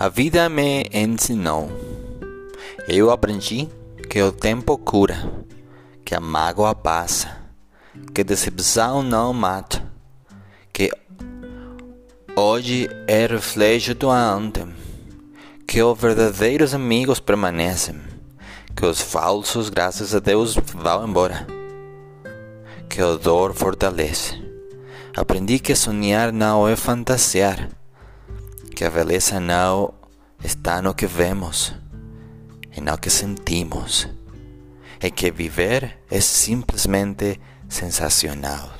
A vida me ensinou. Eu aprendi que o tempo cura, que a mágoa passa, que decepção não mata, que hoje é reflexo do ontem, que os verdadeiros amigos permanecem, que os falsos, graças a Deus, vão embora, que o dor fortalece. Aprendi que sonhar não é fantasiar que a beleza não está no que vemos, e no que sentimos, e que viver é simplesmente sensacional.